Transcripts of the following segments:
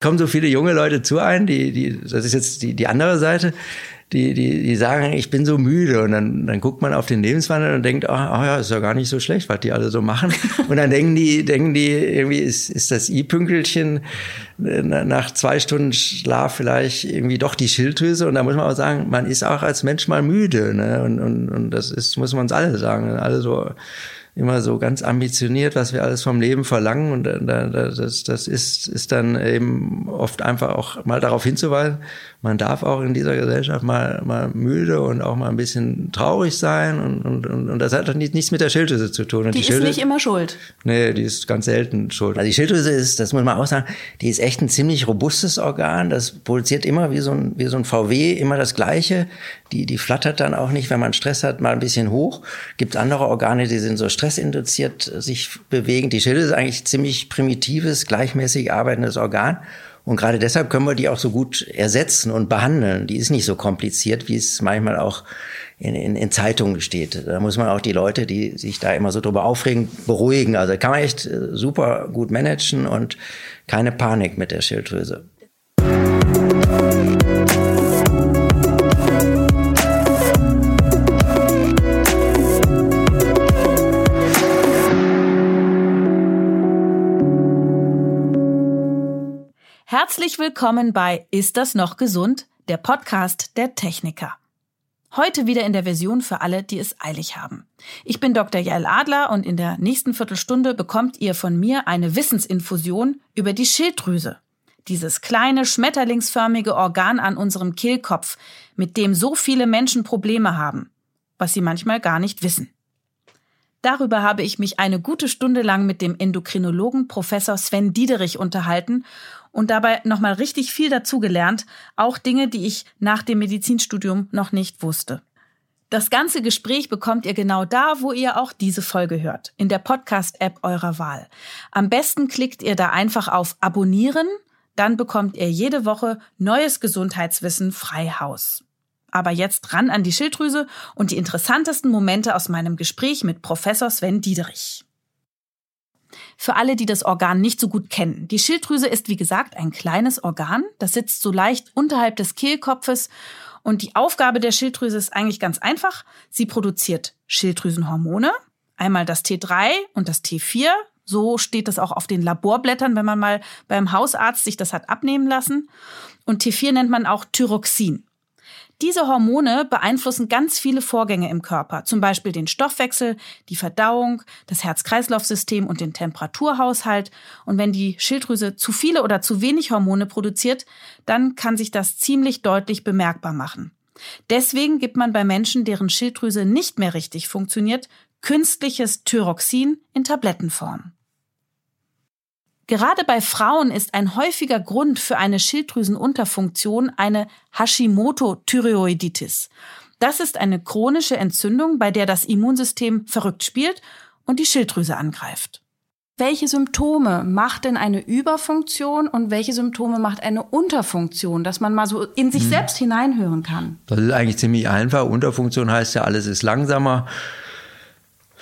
kommen so viele junge Leute zu ein, die, die, das ist jetzt die, die andere Seite, die, die, die sagen, ich bin so müde. Und dann, dann guckt man auf den Lebenswandel und denkt, ah oh, ja, ist ja gar nicht so schlecht, was die alle so machen. Und dann denken die, denken die, irgendwie ist, ist das I-Pünkelchen äh, nach zwei Stunden Schlaf vielleicht irgendwie doch die Schilddrüse. Und da muss man auch sagen, man ist auch als Mensch mal müde. Ne? Und, und, und das ist, muss man uns alle sagen. Alle so immer so ganz ambitioniert, was wir alles vom Leben verlangen. Und das, das ist, ist dann eben oft einfach auch mal darauf hinzuweisen, man darf auch in dieser Gesellschaft mal, mal müde und auch mal ein bisschen traurig sein. Und, und, und, und das hat dann nichts mit der Schilddrüse zu tun. Und die, die ist Schilddrüse, nicht immer schuld. Nee, die ist ganz selten schuld. Also die Schilddrüse ist, das muss man auch sagen, die ist echt ein ziemlich robustes Organ. Das produziert immer wie so ein, wie so ein VW immer das Gleiche. Die, die flattert dann auch nicht, wenn man Stress hat, mal ein bisschen hoch. Gibt andere Organe, die sind so stressinduziert sich bewegen. Die Schilddrüse ist eigentlich ziemlich primitives, gleichmäßig arbeitendes Organ. Und gerade deshalb können wir die auch so gut ersetzen und behandeln. Die ist nicht so kompliziert, wie es manchmal auch in, in, in Zeitungen steht. Da muss man auch die Leute, die sich da immer so drüber aufregen, beruhigen. Also kann man echt äh, super gut managen und keine Panik mit der Schilddrüse. Herzlich willkommen bei Ist das noch gesund? Der Podcast der Techniker. Heute wieder in der Version für alle, die es eilig haben. Ich bin Dr. Jael Adler und in der nächsten Viertelstunde bekommt ihr von mir eine Wissensinfusion über die Schilddrüse. Dieses kleine schmetterlingsförmige Organ an unserem Kehlkopf, mit dem so viele Menschen Probleme haben, was sie manchmal gar nicht wissen. Darüber habe ich mich eine gute Stunde lang mit dem Endokrinologen Professor Sven Diederich unterhalten und dabei nochmal richtig viel dazugelernt, auch Dinge, die ich nach dem Medizinstudium noch nicht wusste. Das ganze Gespräch bekommt ihr genau da, wo ihr auch diese Folge hört, in der Podcast-App eurer Wahl. Am besten klickt ihr da einfach auf Abonnieren, dann bekommt ihr jede Woche neues Gesundheitswissen frei Haus. Aber jetzt ran an die Schilddrüse und die interessantesten Momente aus meinem Gespräch mit Professor Sven Diederich. Für alle, die das Organ nicht so gut kennen. Die Schilddrüse ist, wie gesagt, ein kleines Organ. Das sitzt so leicht unterhalb des Kehlkopfes. Und die Aufgabe der Schilddrüse ist eigentlich ganz einfach. Sie produziert Schilddrüsenhormone. Einmal das T3 und das T4. So steht das auch auf den Laborblättern, wenn man mal beim Hausarzt sich das hat abnehmen lassen. Und T4 nennt man auch Thyroxin. Diese Hormone beeinflussen ganz viele Vorgänge im Körper, zum Beispiel den Stoffwechsel, die Verdauung, das Herz-Kreislauf-System und den Temperaturhaushalt. Und wenn die Schilddrüse zu viele oder zu wenig Hormone produziert, dann kann sich das ziemlich deutlich bemerkbar machen. Deswegen gibt man bei Menschen, deren Schilddrüse nicht mehr richtig funktioniert, künstliches Thyroxin in Tablettenform. Gerade bei Frauen ist ein häufiger Grund für eine Schilddrüsenunterfunktion eine Hashimoto-Thyreoiditis. Das ist eine chronische Entzündung, bei der das Immunsystem verrückt spielt und die Schilddrüse angreift. Welche Symptome macht denn eine Überfunktion und welche Symptome macht eine Unterfunktion, dass man mal so in sich hm. selbst hineinhören kann? Das ist eigentlich ziemlich einfach. Unterfunktion heißt ja, alles ist langsamer.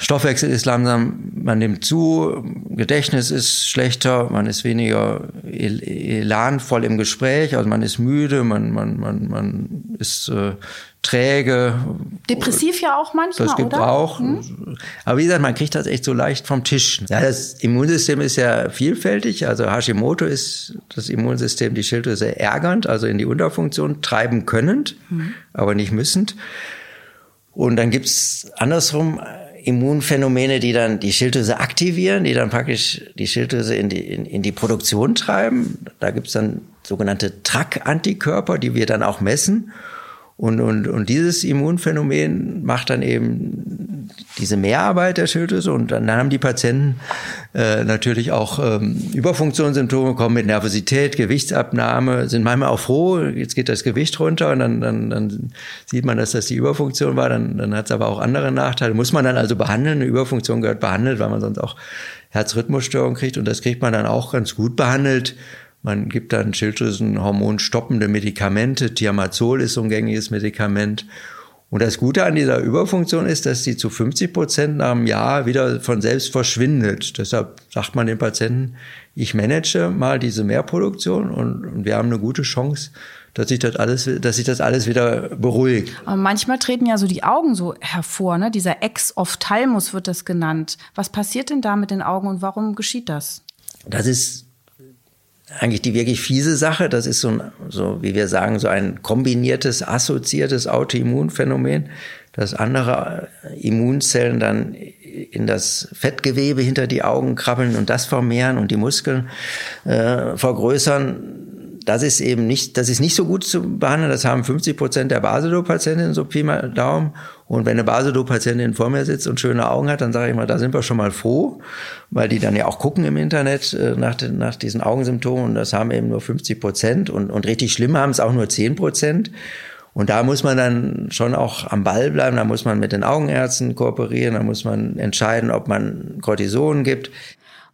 Stoffwechsel ist langsam, man nimmt zu, Gedächtnis ist schlechter, man ist weniger elanvoll im Gespräch, also man ist müde, man, man, man, man ist äh, träge. Depressiv ja auch manchmal, Das gibt oder? auch. Hm? Aber wie gesagt, man kriegt das echt so leicht vom Tisch. Ja, das Immunsystem ist ja vielfältig. Also Hashimoto ist das Immunsystem, die Schilddrüse ärgernd, also in die Unterfunktion treiben könnend, hm. aber nicht müssend. Und dann gibt's andersrum Immunphänomene, die dann die Schilddrüse aktivieren, die dann praktisch die Schilddrüse in die, in, in die Produktion treiben. Da gibt's dann sogenannte TRAC-Antikörper, die wir dann auch messen. Und, und, und dieses Immunphänomen macht dann eben diese Mehrarbeit der Schilddrüse. Und dann haben die Patienten äh, natürlich auch ähm, Überfunktionssymptome, kommen mit Nervosität, Gewichtsabnahme, sind manchmal auch froh, jetzt geht das Gewicht runter und dann, dann, dann sieht man, dass das die Überfunktion war, dann, dann hat es aber auch andere Nachteile. Muss man dann also behandeln, eine Überfunktion gehört behandelt, weil man sonst auch Herzrhythmusstörung kriegt. Und das kriegt man dann auch ganz gut behandelt man gibt dann Schilddrüsenhormon stoppende Medikamente. Thiamazol ist so ein gängiges Medikament. Und das Gute an dieser Überfunktion ist, dass sie zu 50 Prozent nach einem Jahr wieder von selbst verschwindet. Deshalb sagt man den Patienten, ich manage mal diese Mehrproduktion und, und wir haben eine gute Chance, dass sich das alles, dass sich das alles wieder beruhigt. Aber manchmal treten ja so die Augen so hervor, ne? Dieser Ex-Ophthalmus wird das genannt. Was passiert denn da mit den Augen und warum geschieht das? Das ist eigentlich die wirklich fiese Sache. Das ist so, ein, so wie wir sagen, so ein kombiniertes, assoziiertes Autoimmunphänomen, dass andere Immunzellen dann in das Fettgewebe hinter die Augen krabbeln und das vermehren und die Muskeln äh, vergrößern das ist eben nicht, das ist nicht so gut zu behandeln. Das haben 50 Prozent der Basedow-Patientinnen so Pi mal Daumen. Und wenn eine Basedow-Patientin vor mir sitzt und schöne Augen hat, dann sage ich mal, da sind wir schon mal froh, weil die dann ja auch gucken im Internet äh, nach, den, nach diesen Augensymptomen. Und das haben eben nur 50 Prozent. Und, und richtig schlimm haben es auch nur 10 Prozent. Und da muss man dann schon auch am Ball bleiben, da muss man mit den Augenärzten kooperieren, da muss man entscheiden, ob man Cortison gibt.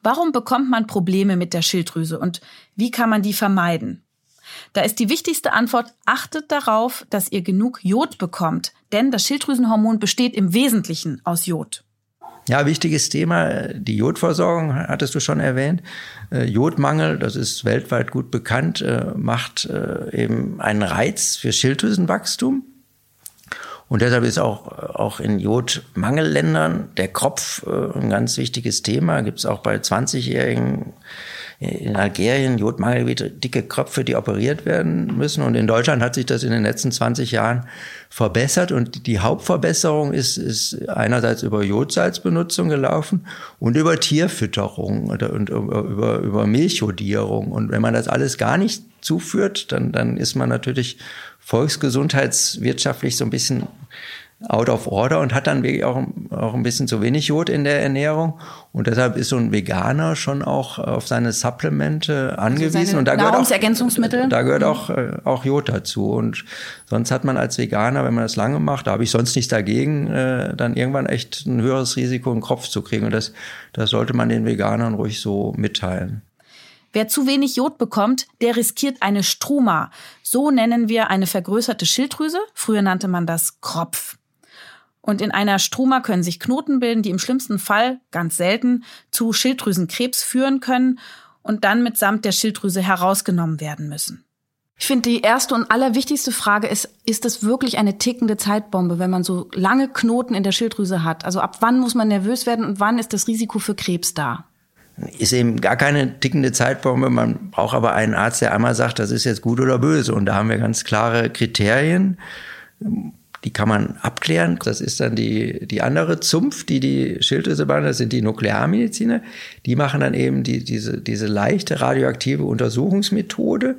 Warum bekommt man Probleme mit der Schilddrüse und wie kann man die vermeiden? Da ist die wichtigste Antwort, achtet darauf, dass ihr genug Jod bekommt, denn das Schilddrüsenhormon besteht im Wesentlichen aus Jod. Ja, wichtiges Thema, die Jodversorgung hattest du schon erwähnt. Äh, Jodmangel, das ist weltweit gut bekannt, äh, macht äh, eben einen Reiz für Schilddrüsenwachstum. Und deshalb ist auch, auch in Jodmangelländern der Kropf ein ganz wichtiges Thema. Gibt es auch bei 20-Jährigen in Algerien Jodmangel, dicke Köpfe, die operiert werden müssen. Und in Deutschland hat sich das in den letzten 20 Jahren verbessert. Und die Hauptverbesserung ist, ist einerseits über Jodsalzbenutzung gelaufen und über Tierfütterung und über, über Milchjodierung. Und wenn man das alles gar nicht zuführt, dann, dann ist man natürlich volksgesundheitswirtschaftlich so ein bisschen out of order und hat dann wirklich auch, auch ein bisschen zu wenig Jod in der Ernährung. Und deshalb ist so ein Veganer schon auch auf seine Supplemente angewiesen. Also und da gehört auch, da gehört auch, äh, auch Jod dazu. Und sonst hat man als Veganer, wenn man das lange macht, da habe ich sonst nichts dagegen, äh, dann irgendwann echt ein höheres Risiko, einen Kopf zu kriegen. Und das, das sollte man den Veganern ruhig so mitteilen. Wer zu wenig Jod bekommt, der riskiert eine Struma. So nennen wir eine vergrößerte Schilddrüse. Früher nannte man das Kropf. Und in einer Struma können sich Knoten bilden, die im schlimmsten Fall, ganz selten, zu Schilddrüsenkrebs führen können und dann mitsamt der Schilddrüse herausgenommen werden müssen. Ich finde, die erste und allerwichtigste Frage ist, ist das wirklich eine tickende Zeitbombe, wenn man so lange Knoten in der Schilddrüse hat? Also ab wann muss man nervös werden und wann ist das Risiko für Krebs da? Ist eben gar keine tickende Zeitbombe. Man braucht aber einen Arzt, der einmal sagt, das ist jetzt gut oder böse. Und da haben wir ganz klare Kriterien die kann man abklären. Das ist dann die, die andere Zumpf, die die Schilddrüse behandelt, das sind die Nuklearmediziner. Die machen dann eben die, diese, diese leichte radioaktive Untersuchungsmethode.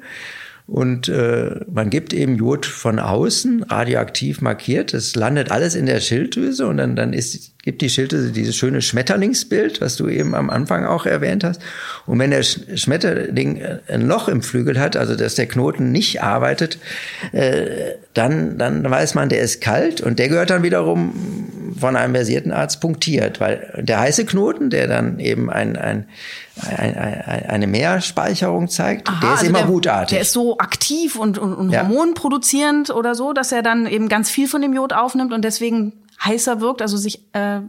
Und äh, man gibt eben Jod von außen, radioaktiv markiert. Das landet alles in der Schilddrüse und dann, dann ist, gibt die Schilddrüse dieses schöne Schmetterlingsbild, was du eben am Anfang auch erwähnt hast. Und wenn der Schmetterling äh, ein Loch im Flügel hat, also dass der Knoten nicht arbeitet, äh, dann, dann weiß man, der ist kalt und der gehört dann wiederum von einem versierten Arzt punktiert, weil der heiße Knoten, der dann eben ein, ein, ein, ein eine Mehrspeicherung zeigt, Aha, der ist also immer der, gutartig. Der ist so aktiv und, und, und ja. hormonproduzierend oder so, dass er dann eben ganz viel von dem Jod aufnimmt und deswegen heißer wirkt, also sich äh,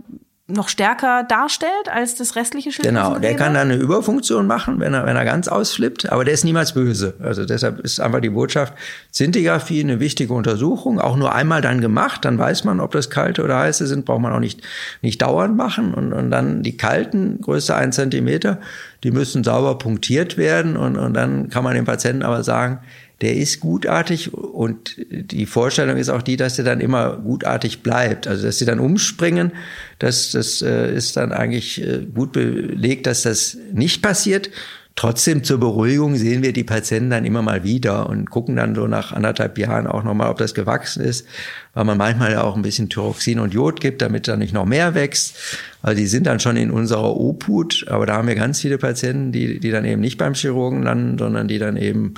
noch stärker darstellt als das restliche Schilddrüsengewebe? Genau, der kann dann eine Überfunktion machen, wenn er, wenn er ganz ausflippt, aber der ist niemals böse. Also deshalb ist einfach die Botschaft, Zintigraphie eine wichtige Untersuchung, auch nur einmal dann gemacht, dann weiß man, ob das kalte oder heiße sind, braucht man auch nicht, nicht dauernd machen und, und dann die kalten, größer ein Zentimeter, die müssen sauber punktiert werden und, und dann kann man dem Patienten aber sagen, der ist gutartig und die Vorstellung ist auch die, dass der dann immer gutartig bleibt. Also dass sie dann umspringen, das, das äh, ist dann eigentlich äh, gut belegt, dass das nicht passiert. Trotzdem zur Beruhigung sehen wir die Patienten dann immer mal wieder und gucken dann so nach anderthalb Jahren auch nochmal, ob das gewachsen ist, weil man manchmal ja auch ein bisschen Thyroxin und Jod gibt, damit da nicht noch mehr wächst. Also die sind dann schon in unserer Obhut, aber da haben wir ganz viele Patienten, die, die dann eben nicht beim Chirurgen landen, sondern die dann eben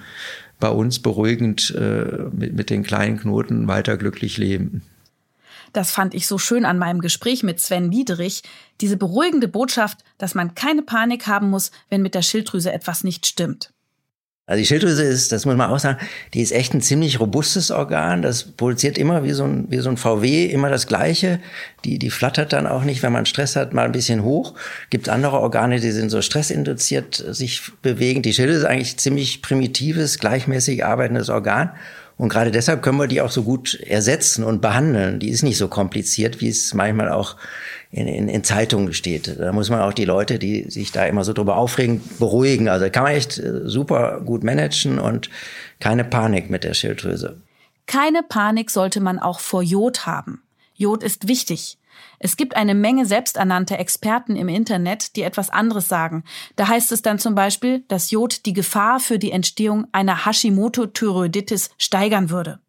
bei uns beruhigend äh, mit, mit den kleinen Knoten weiter glücklich leben. Das fand ich so schön an meinem Gespräch mit Sven Liederich, diese beruhigende Botschaft, dass man keine Panik haben muss, wenn mit der Schilddrüse etwas nicht stimmt. Also die Schilddrüse ist, das muss man auch sagen, die ist echt ein ziemlich robustes Organ. Das produziert immer wie so ein, wie so ein VW immer das Gleiche. Die, die flattert dann auch nicht, wenn man Stress hat, mal ein bisschen hoch. Gibt andere Organe, die sind so stressinduziert sich bewegen. Die Schilddrüse ist eigentlich ziemlich primitives, gleichmäßig arbeitendes Organ. Und gerade deshalb können wir die auch so gut ersetzen und behandeln. Die ist nicht so kompliziert, wie es manchmal auch in, in, in Zeitungen steht. Da muss man auch die Leute, die sich da immer so drüber aufregen, beruhigen. Also kann man echt äh, super gut managen und keine Panik mit der Schilddrüse. Keine Panik sollte man auch vor Jod haben. Jod ist wichtig. Es gibt eine Menge selbsternannte Experten im Internet, die etwas anderes sagen. Da heißt es dann zum Beispiel, dass Jod die Gefahr für die Entstehung einer Hashimoto-Thyreoiditis steigern würde.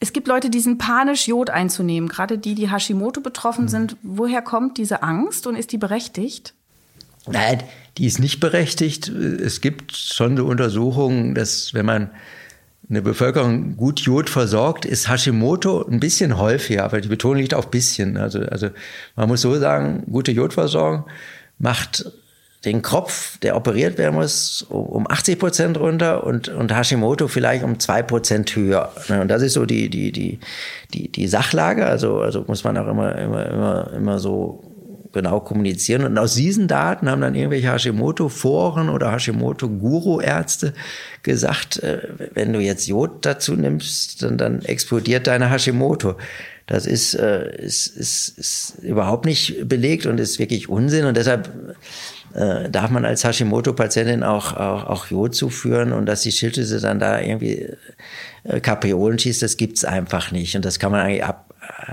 Es gibt Leute, die sind panisch, Jod einzunehmen, gerade die, die Hashimoto betroffen mhm. sind. Woher kommt diese Angst und ist die berechtigt? Nein, die ist nicht berechtigt. Es gibt schon so Untersuchungen, dass wenn man eine Bevölkerung gut Jod versorgt, ist Hashimoto ein bisschen häufiger, aber die Betonung liegt auf bisschen. Also, also man muss so sagen, gute Jodversorgung macht den Kopf, der operiert werden muss, um 80 Prozent runter und, und Hashimoto vielleicht um zwei Prozent höher. Ne, und das ist so die, die, die, die, die Sachlage. Also, also muss man auch immer, immer, immer, immer so genau kommunizieren. Und aus diesen Daten haben dann irgendwelche Hashimoto-Foren oder Hashimoto-Guru-Ärzte gesagt, äh, wenn du jetzt Jod dazu nimmst, dann, dann explodiert deine Hashimoto. Das ist, äh, ist, ist, ist überhaupt nicht belegt und ist wirklich Unsinn. Und deshalb äh, darf man als Hashimoto-Patientin auch, auch, auch Jod zuführen und dass die Schilddrüse dann da irgendwie äh, Kapriolen schießt, das gibt's einfach nicht. Und das kann man eigentlich ab, äh,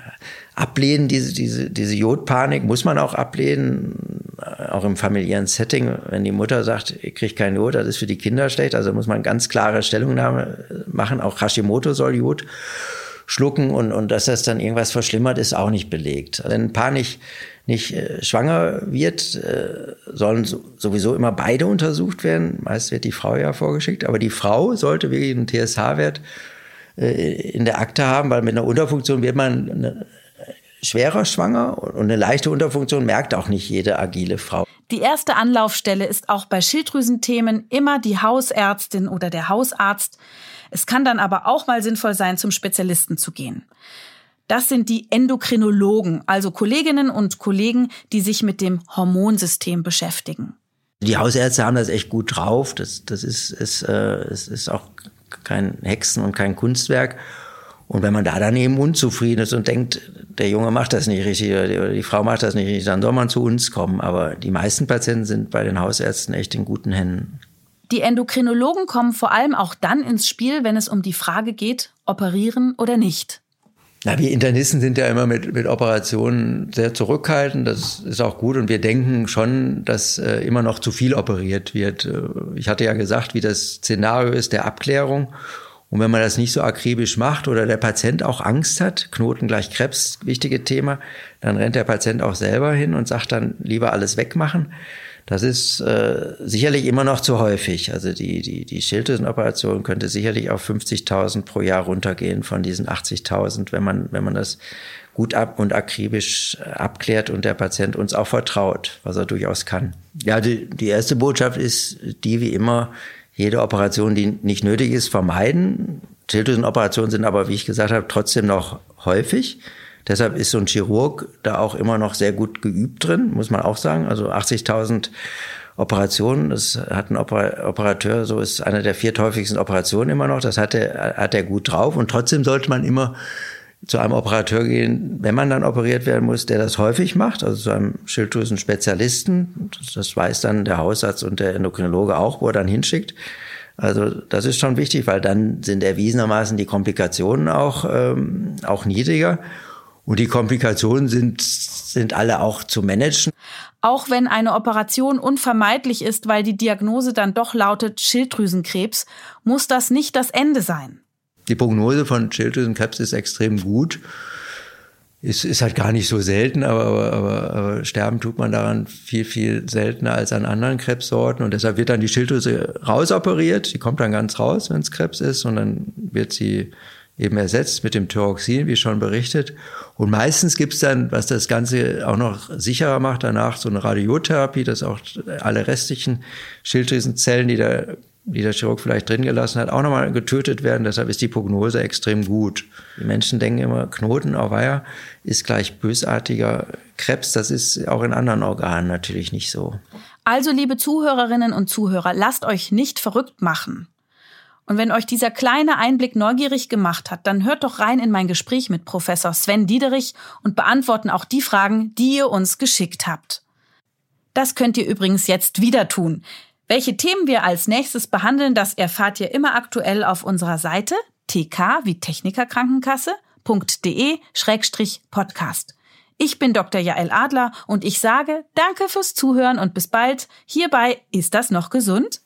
ablehnen, diese, diese, diese Jodpanik muss man auch ablehnen, äh, auch im familiären Setting, wenn die Mutter sagt, ich kriege kein Jod, das ist für die Kinder schlecht, also muss man ganz klare Stellungnahme machen, auch Hashimoto soll Jod schlucken und, und dass das dann irgendwas verschlimmert, ist auch nicht belegt. Wenn ein Paar nicht nicht äh, schwanger wird, äh, sollen so, sowieso immer beide untersucht werden. Meist wird die Frau ja vorgeschickt, aber die Frau sollte wirklich einen TSH-Wert äh, in der Akte haben, weil mit einer Unterfunktion wird man eine, schwerer schwanger und eine leichte Unterfunktion merkt auch nicht jede agile Frau. Die erste Anlaufstelle ist auch bei Schilddrüsenthemen immer die Hausärztin oder der Hausarzt. Es kann dann aber auch mal sinnvoll sein, zum Spezialisten zu gehen. Das sind die Endokrinologen, also Kolleginnen und Kollegen, die sich mit dem Hormonsystem beschäftigen. Die Hausärzte haben das echt gut drauf. Das, das ist, ist, äh, ist, ist auch kein Hexen und kein Kunstwerk. Und wenn man da dann eben unzufrieden ist und denkt, der Junge macht das nicht richtig oder die Frau macht das nicht richtig, dann soll man zu uns kommen. Aber die meisten Patienten sind bei den Hausärzten echt in guten Händen. Die Endokrinologen kommen vor allem auch dann ins Spiel, wenn es um die Frage geht, operieren oder nicht. Na, wir Internisten sind ja immer mit, mit Operationen sehr zurückhaltend. Das ist auch gut. Und wir denken schon, dass äh, immer noch zu viel operiert wird. Äh, ich hatte ja gesagt, wie das Szenario ist der Abklärung. Und wenn man das nicht so akribisch macht oder der Patient auch Angst hat, Knoten gleich Krebs, wichtige Thema, dann rennt der Patient auch selber hin und sagt dann lieber alles wegmachen. Das ist äh, sicherlich immer noch zu häufig. Also die, die, die Schilddrüsenoperation könnte sicherlich auf 50.000 pro Jahr runtergehen von diesen 80.000, wenn man, wenn man das gut ab und akribisch äh, abklärt und der Patient uns auch vertraut, was er durchaus kann. Ja, die, die erste Botschaft ist die wie immer, jede Operation, die nicht nötig ist, vermeiden. Schilddrüsenoperationen sind aber, wie ich gesagt habe, trotzdem noch häufig. Deshalb ist so ein Chirurg da auch immer noch sehr gut geübt drin, muss man auch sagen. Also 80.000 Operationen, das hat ein Operateur, so ist eine der vierthäufigsten Operationen immer noch, das hat er, hat er gut drauf. Und trotzdem sollte man immer zu einem Operateur gehen, wenn man dann operiert werden muss, der das häufig macht, also zu einem Schilddrüsen-Spezialisten. Das weiß dann der Hausarzt und der Endokrinologe auch, wo er dann hinschickt. Also das ist schon wichtig, weil dann sind erwiesenermaßen die Komplikationen auch, ähm, auch niedriger. Und die Komplikationen sind, sind alle auch zu managen. Auch wenn eine Operation unvermeidlich ist, weil die Diagnose dann doch lautet Schilddrüsenkrebs, muss das nicht das Ende sein. Die Prognose von Schilddrüsenkrebs ist extrem gut. Ist, ist halt gar nicht so selten, aber, aber, aber, sterben tut man daran viel, viel seltener als an anderen Krebssorten. Und deshalb wird dann die Schilddrüse rausoperiert. Die kommt dann ganz raus, wenn es Krebs ist. Und dann wird sie eben ersetzt mit dem Thyroxin, wie schon berichtet. Und meistens gibt's dann, was das Ganze auch noch sicherer macht, danach so eine Radiotherapie, dass auch alle restlichen Schilddrüsenzellen, die da die der Chirurg vielleicht drin gelassen hat, auch nochmal getötet werden. Deshalb ist die Prognose extrem gut. Die Menschen denken immer, Knoten auf Eier ist gleich bösartiger Krebs. Das ist auch in anderen Organen natürlich nicht so. Also, liebe Zuhörerinnen und Zuhörer, lasst euch nicht verrückt machen. Und wenn euch dieser kleine Einblick neugierig gemacht hat, dann hört doch rein in mein Gespräch mit Professor Sven Diederich und beantworten auch die Fragen, die ihr uns geschickt habt. Das könnt ihr übrigens jetzt wieder tun. Welche Themen wir als nächstes behandeln, das erfahrt ihr immer aktuell auf unserer Seite tk wie Technikerkrankenkasse.de-podcast. Ich bin Dr. Jael Adler und ich sage Danke fürs Zuhören und bis bald. Hierbei ist das noch gesund?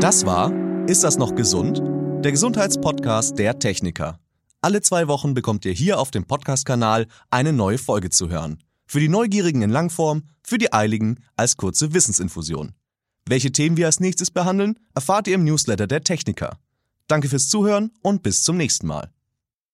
Das war Ist das noch gesund? Der Gesundheitspodcast der Techniker. Alle zwei Wochen bekommt ihr hier auf dem Podcast-Kanal eine neue Folge zu hören. Für die Neugierigen in Langform, für die Eiligen als kurze Wissensinfusion. Welche Themen wir als nächstes behandeln, erfahrt ihr im Newsletter der Techniker. Danke fürs Zuhören und bis zum nächsten Mal.